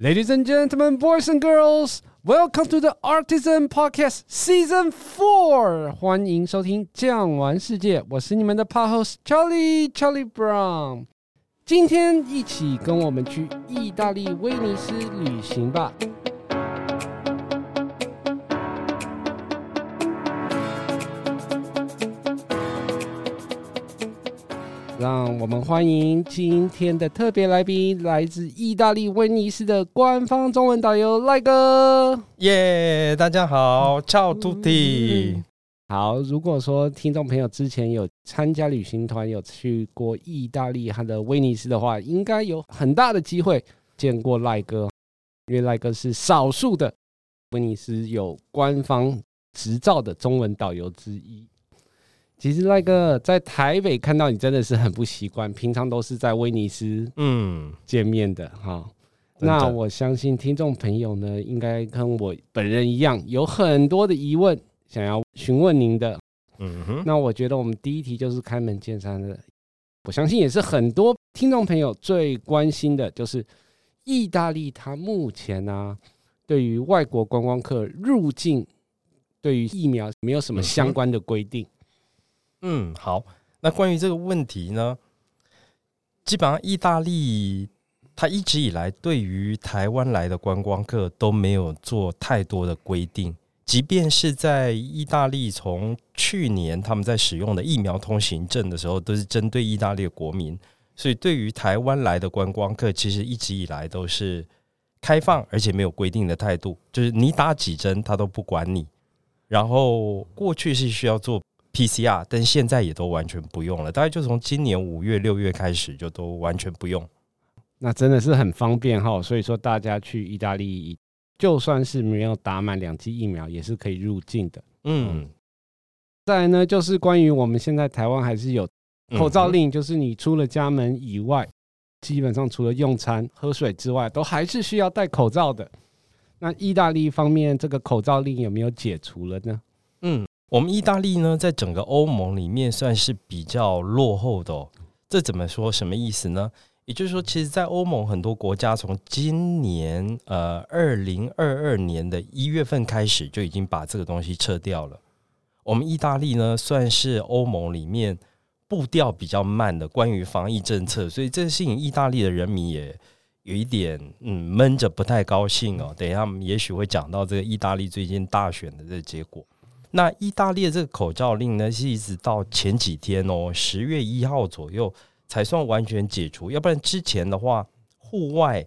Ladies and gentlemen, boys and girls, welcome to the Artisan Podcast Season Four。欢迎收听《酱玩世界》，我是你们的 Pod host Charlie Charlie Brown。今天一起跟我们去意大利威尼斯旅行吧。 让我们欢迎今天的特别来宾，来自意大利威尼斯的官方中文导游赖哥。耶，大家好，Ciao tutti。好，如果说听众朋友之前有参加旅行团，有去过意大利和的威尼斯的话，应该有很大的机会见过赖哥，因为赖哥是少数的威尼斯有官方执照的中文导游之一。其实赖哥在台北看到你真的是很不习惯，平常都是在威尼斯嗯见面的哈。那我相信听众朋友呢，应该跟我本人一样，有很多的疑问想要询问您的。嗯哼，那我觉得我们第一题就是开门见山的，我相信也是很多听众朋友最关心的，就是意大利它目前呢、啊，对于外国观光客入境，对于疫苗没有什么相关的规定。嗯，嗯好。那关于这个问题呢，基本上意大利它一直以来对于台湾来的观光客都没有做太多的规定，即便是在意大利从去年他们在使用的疫苗通行证的时候，都是针对意大利的国民，所以对于台湾来的观光客，其实一直以来都是开放而且没有规定的态度，就是你打几针他都不管你。然后过去是需要做。PCR，但现在也都完全不用了。大概就从今年五月、六月开始，就都完全不用。那真的是很方便哈。所以说，大家去意大利，就算是没有打满两剂疫苗，也是可以入境的。嗯。再来呢，就是关于我们现在台湾还是有口罩令，就是你出了家门以外，基本上除了用餐、喝水之外，都还是需要戴口罩的。那意大利方面，这个口罩令有没有解除了呢？嗯。我们意大利呢，在整个欧盟里面算是比较落后的。这怎么说？什么意思呢？也就是说，其实，在欧盟很多国家，从今年呃二零二二年的一月份开始，就已经把这个东西撤掉了。我们意大利呢，算是欧盟里面步调比较慢的关于防疫政策，所以这个事情，意大利的人民也有一点嗯闷着，不太高兴哦。等一下，我们也许会讲到这个意大利最近大选的这个结果。那意大利的这个口罩令呢，是一直到前几天哦，十月一号左右才算完全解除。要不然之前的话，户外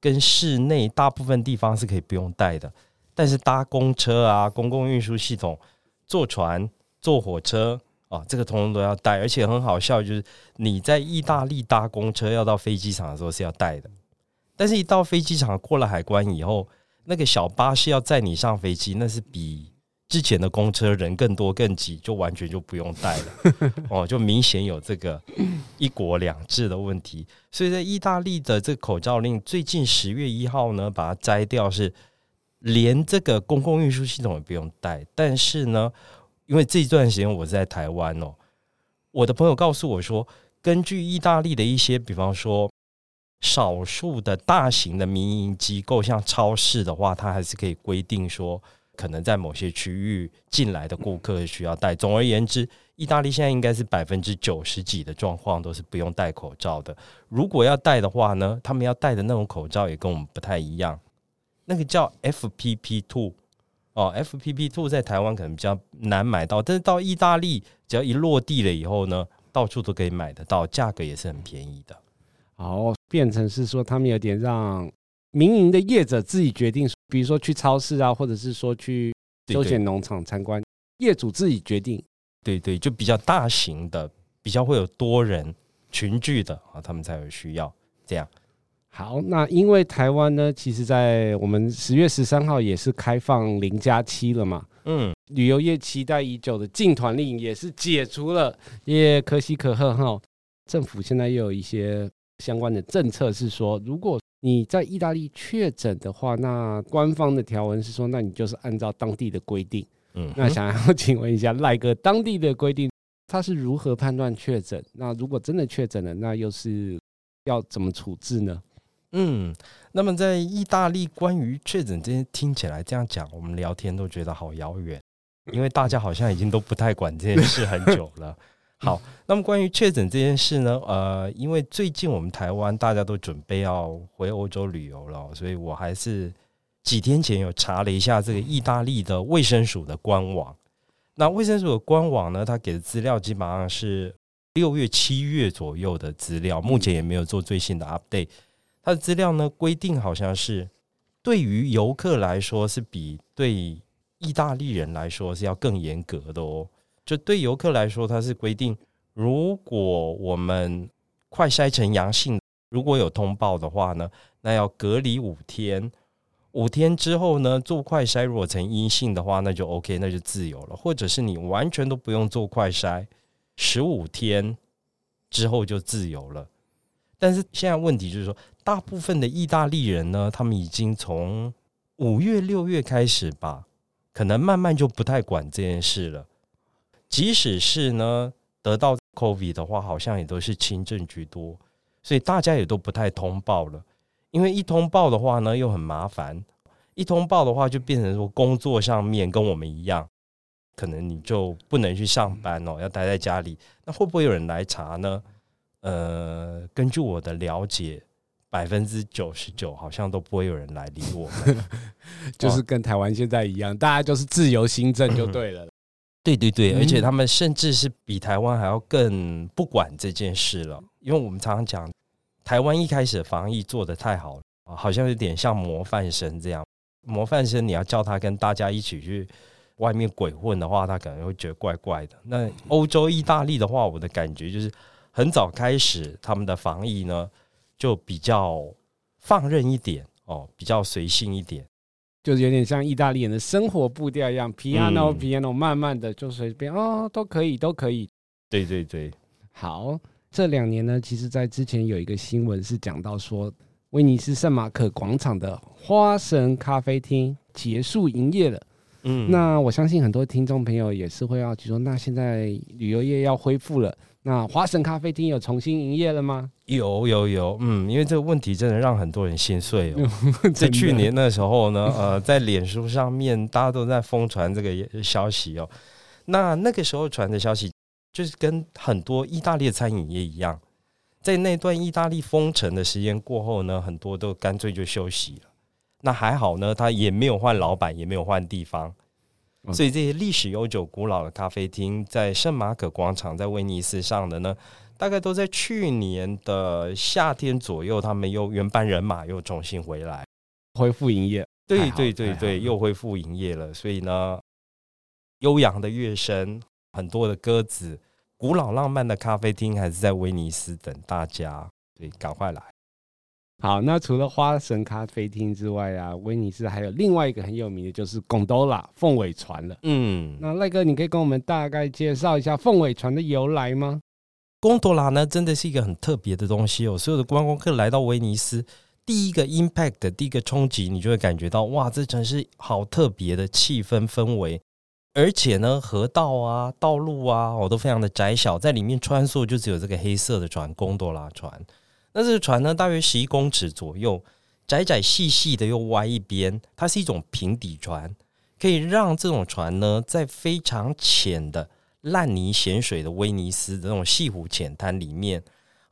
跟室内大部分地方是可以不用戴的，但是搭公车啊、公共运输系统、坐船、坐火车啊，这个通通都要戴。而且很好笑，就是你在意大利搭公车要到飞机场的时候是要戴的，但是一到飞机场过了海关以后，那个小巴士要载你上飞机，那是比。之前的公车人更多更挤，就完全就不用带了 哦，就明显有这个一国两制的问题。所以在意大利的这个口罩令，最近十月一号呢，把它摘掉，是连这个公共运输系统也不用带。但是呢，因为这一段时间我在台湾哦，我的朋友告诉我说，根据意大利的一些，比方说少数的大型的民营机构，像超市的话，它还是可以规定说。可能在某些区域进来的顾客需要戴。总而言之，意大利现在应该是百分之九十几的状况都是不用戴口罩的。如果要戴的话呢，他们要戴的那种口罩也跟我们不太一样，那个叫 FPP two 哦，FPP two 在台湾可能比较难买到，但是到意大利只要一落地了以后呢，到处都可以买得到，价格也是很便宜的。好，变成是说他们有点让。民营的业者自己决定，比如说去超市啊，或者是说去休闲农场参观，业主自己决定。对对，就比较大型的，比较会有多人群聚的啊，他们才有需要这样。好，那因为台湾呢，其实在我们十月十三号也是开放零加七了嘛，嗯，旅游业期待已久的禁团令也是解除了，也可喜可贺哈。政府现在又有一些相关的政策是说，如果你在意大利确诊的话，那官方的条文是说，那你就是按照当地的规定。嗯，那想要 请问一下赖哥，当地的规定他是如何判断确诊？那如果真的确诊了，那又是要怎么处置呢？嗯，那么在意大利，关于确诊这些，听起来这样讲，我们聊天都觉得好遥远，因为大家好像已经都不太管这件事很久了。好，那么关于确诊这件事呢，呃，因为最近我们台湾大家都准备要回欧洲旅游了，所以我还是几天前有查了一下这个意大利的卫生署的官网。那卫生署的官网呢，它给的资料基本上是六月、七月左右的资料，目前也没有做最新的 update。它的资料呢，规定好像是对于游客来说是比对意大利人来说是要更严格的哦。就对游客来说，它是规定，如果我们快筛成阳性，如果有通报的话呢，那要隔离五天。五天之后呢，做快筛如果成阴性的话，那就 OK，那就自由了。或者是你完全都不用做快筛，十五天之后就自由了。但是现在问题就是说，大部分的意大利人呢，他们已经从五月、六月开始吧，可能慢慢就不太管这件事了。即使是呢得到 COVID 的话，好像也都是轻症居多，所以大家也都不太通报了。因为一通报的话呢，又很麻烦。一通报的话，就变成说工作上面跟我们一样，可能你就不能去上班哦，要待在家里。那会不会有人来查呢？呃，根据我的了解，百分之九十九好像都不会有人来理我们，就是跟台湾现在一样，大家就是自由新政就对了。对对对，而且他们甚至是比台湾还要更不管这件事了，因为我们常常讲，台湾一开始的防疫做的太好了，好像有点像模范生这样。模范生你要叫他跟大家一起去外面鬼混的话，他可能会觉得怪怪的。那欧洲意大利的话，我的感觉就是。很早开始，他们的防疫呢就比较放任一点哦，比较随性一点，就是有点像意大利人的生活步调一样，piano piano，慢慢的就随便哦，都可以，都可以。对对对，好，这两年呢，其实在之前有一个新闻是讲到说，威尼斯圣马可广场的花神咖啡厅结束营业了。嗯，那我相信很多听众朋友也是会要去说，那现在旅游业要恢复了。那华神咖啡厅有重新营业了吗？有有有，嗯，因为这个问题真的让很多人心碎哦。在去年的时候呢，呃，在脸书上面大家都在疯传这个消息哦。那那个时候传的消息，就是跟很多意大利的餐饮业一样，在那段意大利封城的时间过后呢，很多都干脆就休息了。那还好呢，他也没有换老板，也没有换地方。所以这些历史悠久、古老的咖啡厅，在圣马可广场，在威尼斯上的呢，大概都在去年的夏天左右，他们又原班人马又重新回来，恢复营业。对对对对，又恢复营业了。所以呢，悠扬的乐声，很多的鸽子，古老浪漫的咖啡厅，还是在威尼斯等大家。对，赶快来。好，那除了花神咖啡厅之外啊，威尼斯还有另外一个很有名的，就是贡多拉凤尾船了。嗯，那赖哥，你可以跟我们大概介绍一下凤尾船的由来吗？贡多拉呢，真的是一个很特别的东西哦。所有的观光客来到威尼斯，第一个 impact，第一个冲击，你就会感觉到哇，这城市好特别的气氛氛围，而且呢，河道啊、道路啊，我，都非常的窄小，在里面穿梭就只有这个黑色的船——贡多拉船。那这个船呢，大约十一公尺左右，窄窄细细的又歪一边，它是一种平底船，可以让这种船呢，在非常浅的烂泥咸水的威尼斯的那种细湖浅滩里面，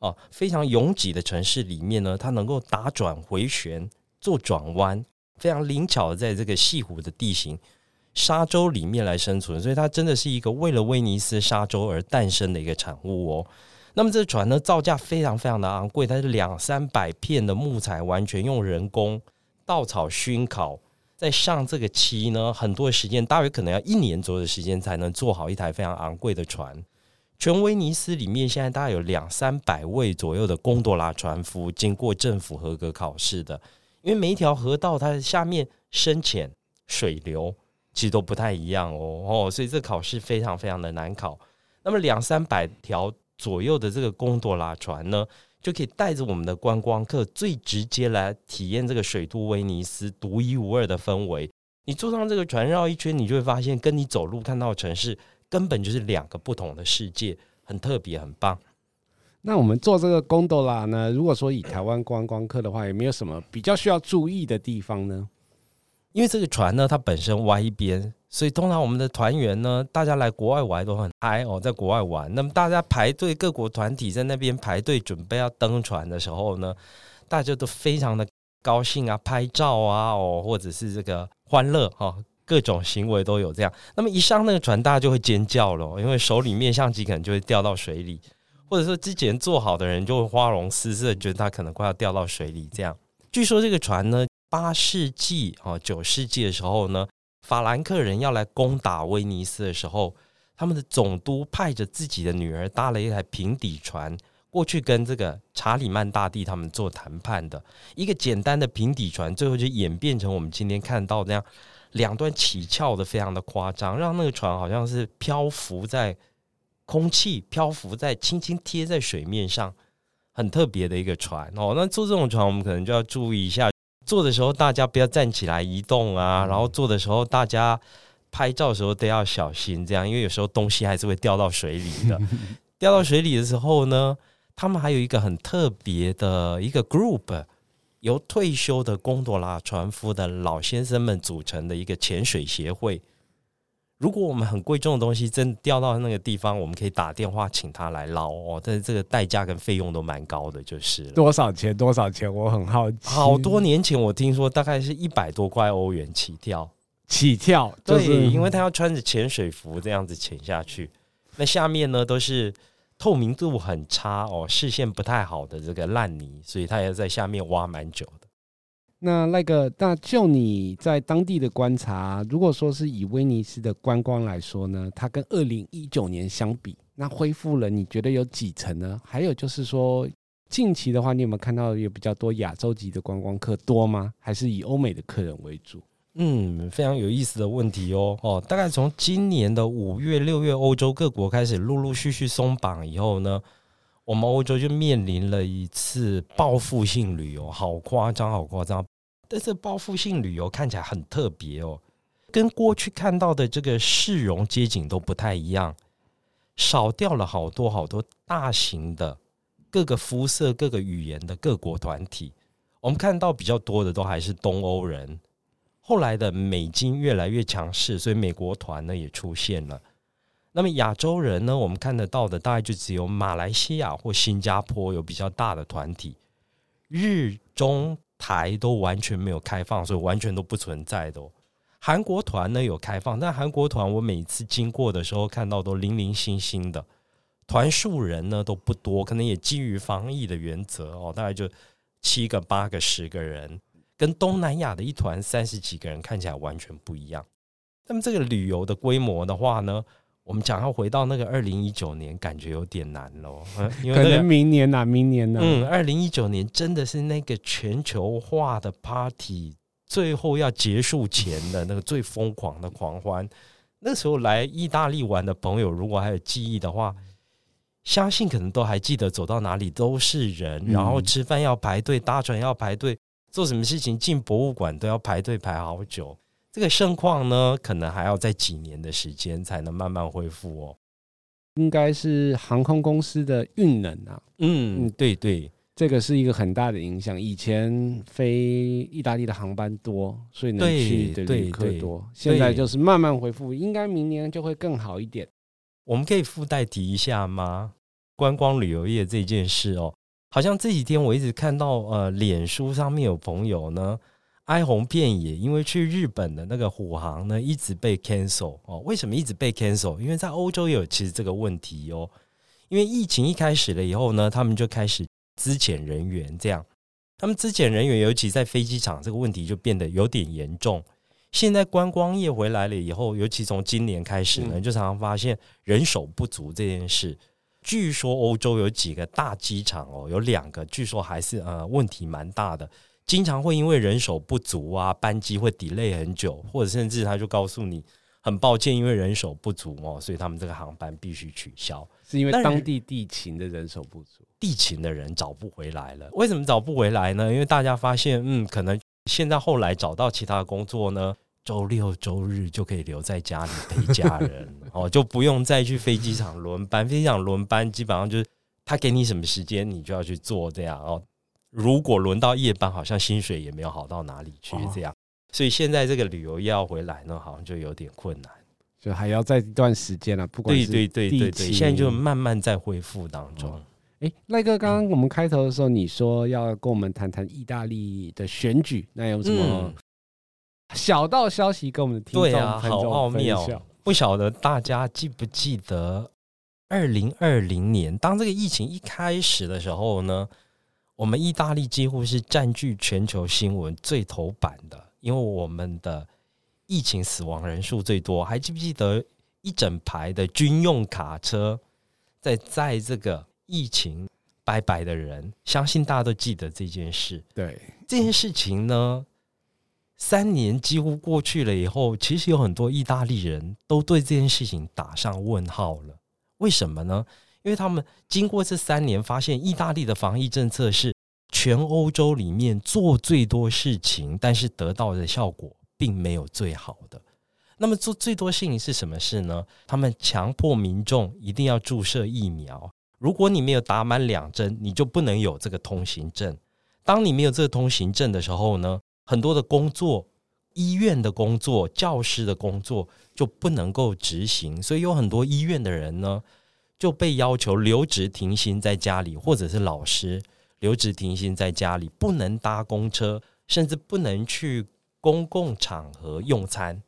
哦，非常拥挤的城市里面呢，它能够打转回旋做转弯，非常灵巧的在这个细湖的地形沙洲里面来生存，所以它真的是一个为了威尼斯沙洲而诞生的一个产物哦。那么这船呢，造价非常非常的昂贵，它是两三百片的木材，完全用人工稻草熏烤，再上这个漆呢，很多的时间，大约可能要一年左右的时间才能做好一台非常昂贵的船。全威尼斯里面现在大概有两三百位左右的贡多拉船夫，经过政府合格考试的，因为每一条河道它的下面深浅、水流其实都不太一样哦哦，所以这考试非常非常的难考。那么两三百条。左右的这个贡多拉船呢，就可以带着我们的观光客最直接来体验这个水都威尼斯独一无二的氛围。你坐上这个船绕一圈，你就会发现跟你走路看到的城市根本就是两个不同的世界，很特别，很棒。那我们坐这个贡多拉呢？如果说以台湾观光客的话，有没有什么比较需要注意的地方呢？因为这个船呢，它本身歪一边，所以通常我们的团员呢，大家来国外玩都很嗨哦，在国外玩。那么大家排队，各国团体在那边排队准备要登船的时候呢，大家都非常的高兴啊，拍照啊，哦，或者是这个欢乐哈、哦，各种行为都有这样。那么一上那个船，大家就会尖叫了，因为手里面相机可能就会掉到水里，或者说之前坐好的人就会花容失色，觉得他可能快要掉到水里这样。据说这个船呢。八世纪啊，九世纪的时候呢，法兰克人要来攻打威尼斯的时候，他们的总督派着自己的女儿搭了一台平底船过去跟这个查理曼大帝他们做谈判的。一个简单的平底船，最后就演变成我们今天看到那样两端起翘的，非常的夸张，让那个船好像是漂浮在空气，漂浮在轻轻贴在水面上，很特别的一个船哦。那坐这种船，我们可能就要注意一下。坐的时候，大家不要站起来移动啊。然后做的时候，大家拍照的时候都要小心，这样，因为有时候东西还是会掉到水里的。掉到水里的时候呢，他们还有一个很特别的一个 group，由退休的贡多拉船夫的老先生们组成的一个潜水协会。如果我们很贵重的东西真的掉到那个地方，我们可以打电话请他来捞哦。但是这个代价跟费用都蛮高的，就是多少钱？多少钱？我很好奇。好多年前我听说大概是一百多块欧元起跳，起跳。就是、对，因为他要穿着潜水服这样子潜下去，那下面呢都是透明度很差哦，视线不太好的这个烂泥，所以他要在下面挖蛮久的。那那个，那就你在当地的观察，如果说是以威尼斯的观光来说呢，它跟二零一九年相比，那恢复了，你觉得有几成呢？还有就是说，近期的话，你有没有看到有比较多亚洲籍的观光客多吗？还是以欧美的客人为主？嗯，非常有意思的问题哦。哦，大概从今年的五月、六月，欧洲各国开始陆陆续续松绑以后呢，我们欧洲就面临了一次报复性旅游，好夸张，好夸张。但是报复性旅游看起来很特别哦，跟过去看到的这个市容街景都不太一样，少掉了好多好多大型的各个肤色、各个语言的各国团体。我们看到比较多的都还是东欧人。后来的美金越来越强势，所以美国团呢也出现了。那么亚洲人呢，我们看得到的大概就只有马来西亚或新加坡有比较大的团体，日中台都完全没有开放，所以完全都不存在的哦。韩国团呢有开放，但韩国团我每次经过的时候看到都零零星星的，团数人呢都不多，可能也基于防疫的原则哦，大概就七个、八个、十个人，跟东南亚的一团三十几个人看起来完全不一样。那么这个旅游的规模的话呢，我们讲要回到那个二零一九年，感觉有点难喽。因为、那个、可能明年呐、啊，明年呢、啊？嗯，二零一九年真的是那个全球化的 party 最后要结束前的那个最疯狂的狂欢。那时候来意大利玩的朋友，如果还有记忆的话，相信可能都还记得，走到哪里都是人，然后吃饭要排队，搭船要排队，做什么事情进博物馆都要排队排好久。这个盛况呢，可能还要在几年的时间才能慢慢恢复哦。应该是航空公司的运能啊，嗯，对对，这个是一个很大的影响。以前飞意大利的航班多，所以能去的旅客多。现在就是慢慢恢复，应该明年就会更好一点。我们可以附带提一下吗？观光旅游业这件事哦，好像这几天我一直看到呃，脸书上面有朋友呢。哀鸿遍野，因为去日本的那个虎航呢，一直被 cancel 哦。为什么一直被 cancel？因为在欧洲也有其实这个问题哦。因为疫情一开始了以后呢，他们就开始资遣人员，这样他们资遣人员，尤其在飞机场，这个问题就变得有点严重。现在观光业回来了以后，尤其从今年开始呢，就常常发现人手不足这件事。据说欧洲有几个大机场哦，有两个，据说还是呃问题蛮大的。经常会因为人手不足啊，班机会 delay 很久，或者甚至他就告诉你很抱歉，因为人手不足哦，所以他们这个航班必须取消。是因为当地地勤的人手不足，地勤的人找不回来了。为什么找不回来呢？因为大家发现，嗯，可能现在后来找到其他的工作呢，周六周日就可以留在家里陪家人 哦，就不用再去飞机场轮班。飞机场轮班基本上就是他给你什么时间，你就要去做这样哦。如果轮到夜班，好像薪水也没有好到哪里去这样。哦、所以现在这个旅游要回来呢，好像就有点困难，就还要再一段时间了、啊。不管是对对对对对，现在就慢慢在恢复当中。哎、哦，赖哥，刚刚我们开头的时候，你说要跟我们谈谈意大利的选举，那有什么小道消息跟我们的听众、对啊、好奥妙，不晓得大家记不记得？二零二零年，当这个疫情一开始的时候呢，我们意大利几乎是占据全球新闻最头版的，因为我们的疫情死亡人数最多。还记不记得一整排的军用卡车在载这个疫情拜拜的人？相信大家都记得这件事。对这件事情呢，三年几乎过去了以后，其实有很多意大利人都对这件事情打上问号了。为什么呢？因为他们经过这三年，发现意大利的防疫政策是全欧洲里面做最多事情，但是得到的效果并没有最好的。那么做最多事情是什么事呢？他们强迫民众一定要注射疫苗。如果你没有打满两针，你就不能有这个通行证。当你没有这个通行证的时候呢，很多的工作。医院的工作、教师的工作就不能够执行，所以有很多医院的人呢就被要求留职停薪在家里，或者是老师留职停薪在家里，不能搭公车，甚至不能去公共场合用餐。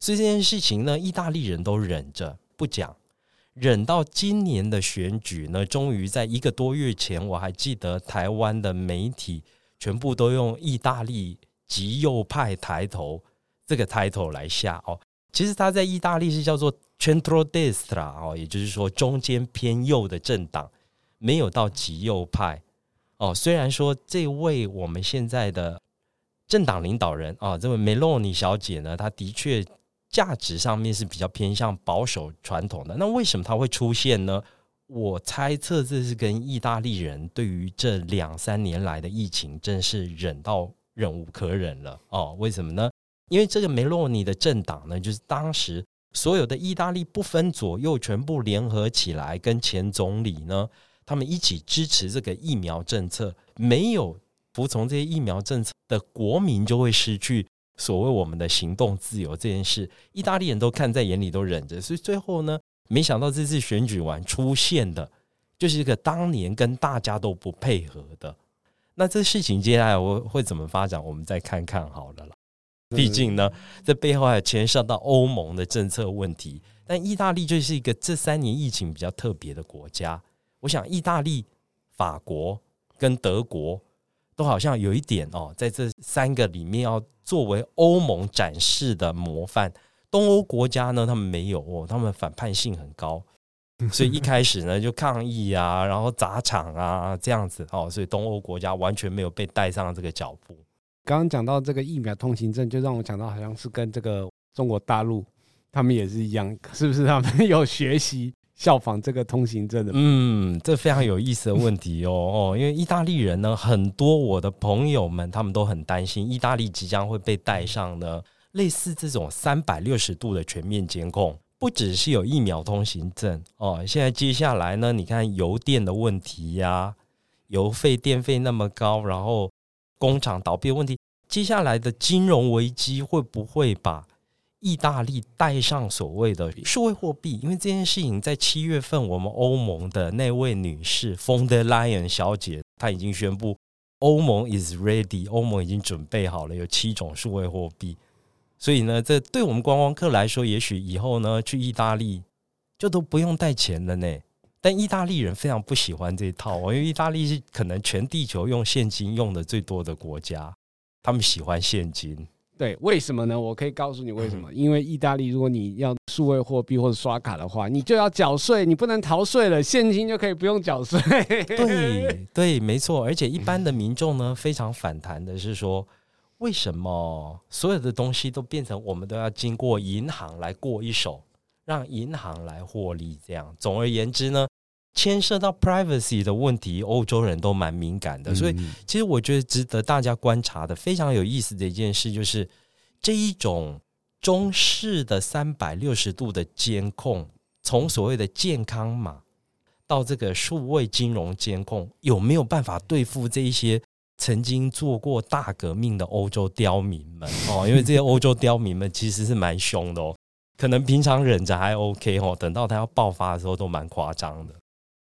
所以这件事情呢，意大利人都忍着不讲，忍到今年的选举呢，终于在一个多月前，我还记得台湾的媒体全部都用意大利。极右派抬头这个抬头来下哦，其实他在意大利是叫做 centrodestra 哦，也就是说中间偏右的政党，没有到极右派哦。虽然说这位我们现在的政党领导人啊，这位梅洛尼小姐呢，她的确价值上面是比较偏向保守传统的。那为什么她会出现呢？我猜测这是跟意大利人对于这两三年来的疫情真是忍到。忍无可忍了哦？为什么呢？因为这个梅洛尼的政党呢，就是当时所有的意大利不分左右，全部联合起来，跟前总理呢，他们一起支持这个疫苗政策。没有服从这些疫苗政策的国民，就会失去所谓我们的行动自由这件事。意大利人都看在眼里，都忍着。所以最后呢，没想到这次选举完出现的，就是一个当年跟大家都不配合的。那这事情接下来我会怎么发展？我们再看看好了啦。毕竟呢，这背后还牵涉到欧盟的政策问题。但意大利就是一个这三年疫情比较特别的国家。我想，意大利、法国跟德国都好像有一点哦，在这三个里面要作为欧盟展示的模范。东欧国家呢，他们没有哦，他们反叛性很高。所以一开始呢，就抗议啊，然后砸场啊，这样子哦。所以东欧国家完全没有被带上这个脚步。刚刚讲到这个疫苗通行证，就让我想到好像是跟这个中国大陆他们也是一样，是不是？他们有学习效仿这个通行证的？嗯，这非常有意思的问题哦哦，因为意大利人呢，很多我的朋友们他们都很担心，意大利即将会被带上呢类似这种三百六十度的全面监控。不只是有疫苗通行证哦，现在接下来呢，你看油电的问题呀、油费电费那么高，然后工厂倒闭的问题，接下来的金融危机会不会把意大利带上所谓的数位货币？因为这件事情在七月份，我们欧盟的那位女士冯德莱恩小姐，她已经宣布欧盟 is ready，欧盟已经准备好了，有七种数位货币。所以呢，这对我们观光客来说，也许以后呢去意大利就都不用带钱了呢。但意大利人非常不喜欢这一套，因为意大利是可能全地球用现金用的最多的国家，他们喜欢现金。对，为什么呢？我可以告诉你为什么。因为意大利，如果你要数位货币或者刷卡的话，你就要缴税，你不能逃税了。现金就可以不用缴税。对对，没错。而且一般的民众呢，非常反弹的是说。为什么所有的东西都变成我们都要经过银行来过一手，让银行来获利？这样，总而言之呢，牵涉到 privacy 的问题，欧洲人都蛮敏感的。所以，其实我觉得值得大家观察的非常有意思的一件事，就是这一种中式的三百六十度的监控，从所谓的健康码到这个数位金融监控有没有办法对付这一些曾经做过大革命的欧洲刁民们 哦？因为这些欧洲刁民们其实是蛮凶的哦，可能平常忍着还 OK 哦，等到他要爆发的时候都蛮夸张的，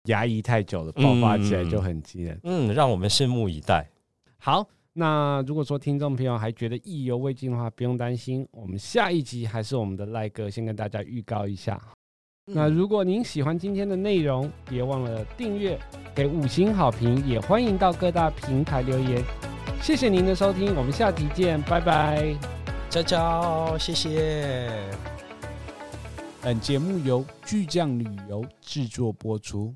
压抑太久了，爆发起来就很惊人。嗯，让我们拭目以待。好，那如果说听众朋友还觉得意犹未尽的话，不用担心，我们下一集还是我们的赖哥先跟大家预告一下。那如果您喜欢今天的内容，别忘了订阅、给五星好评，也欢迎到各大平台留言。谢谢您的收听，我们下集见，拜拜，娇娇，谢谢。本节目由巨匠旅游制作播出。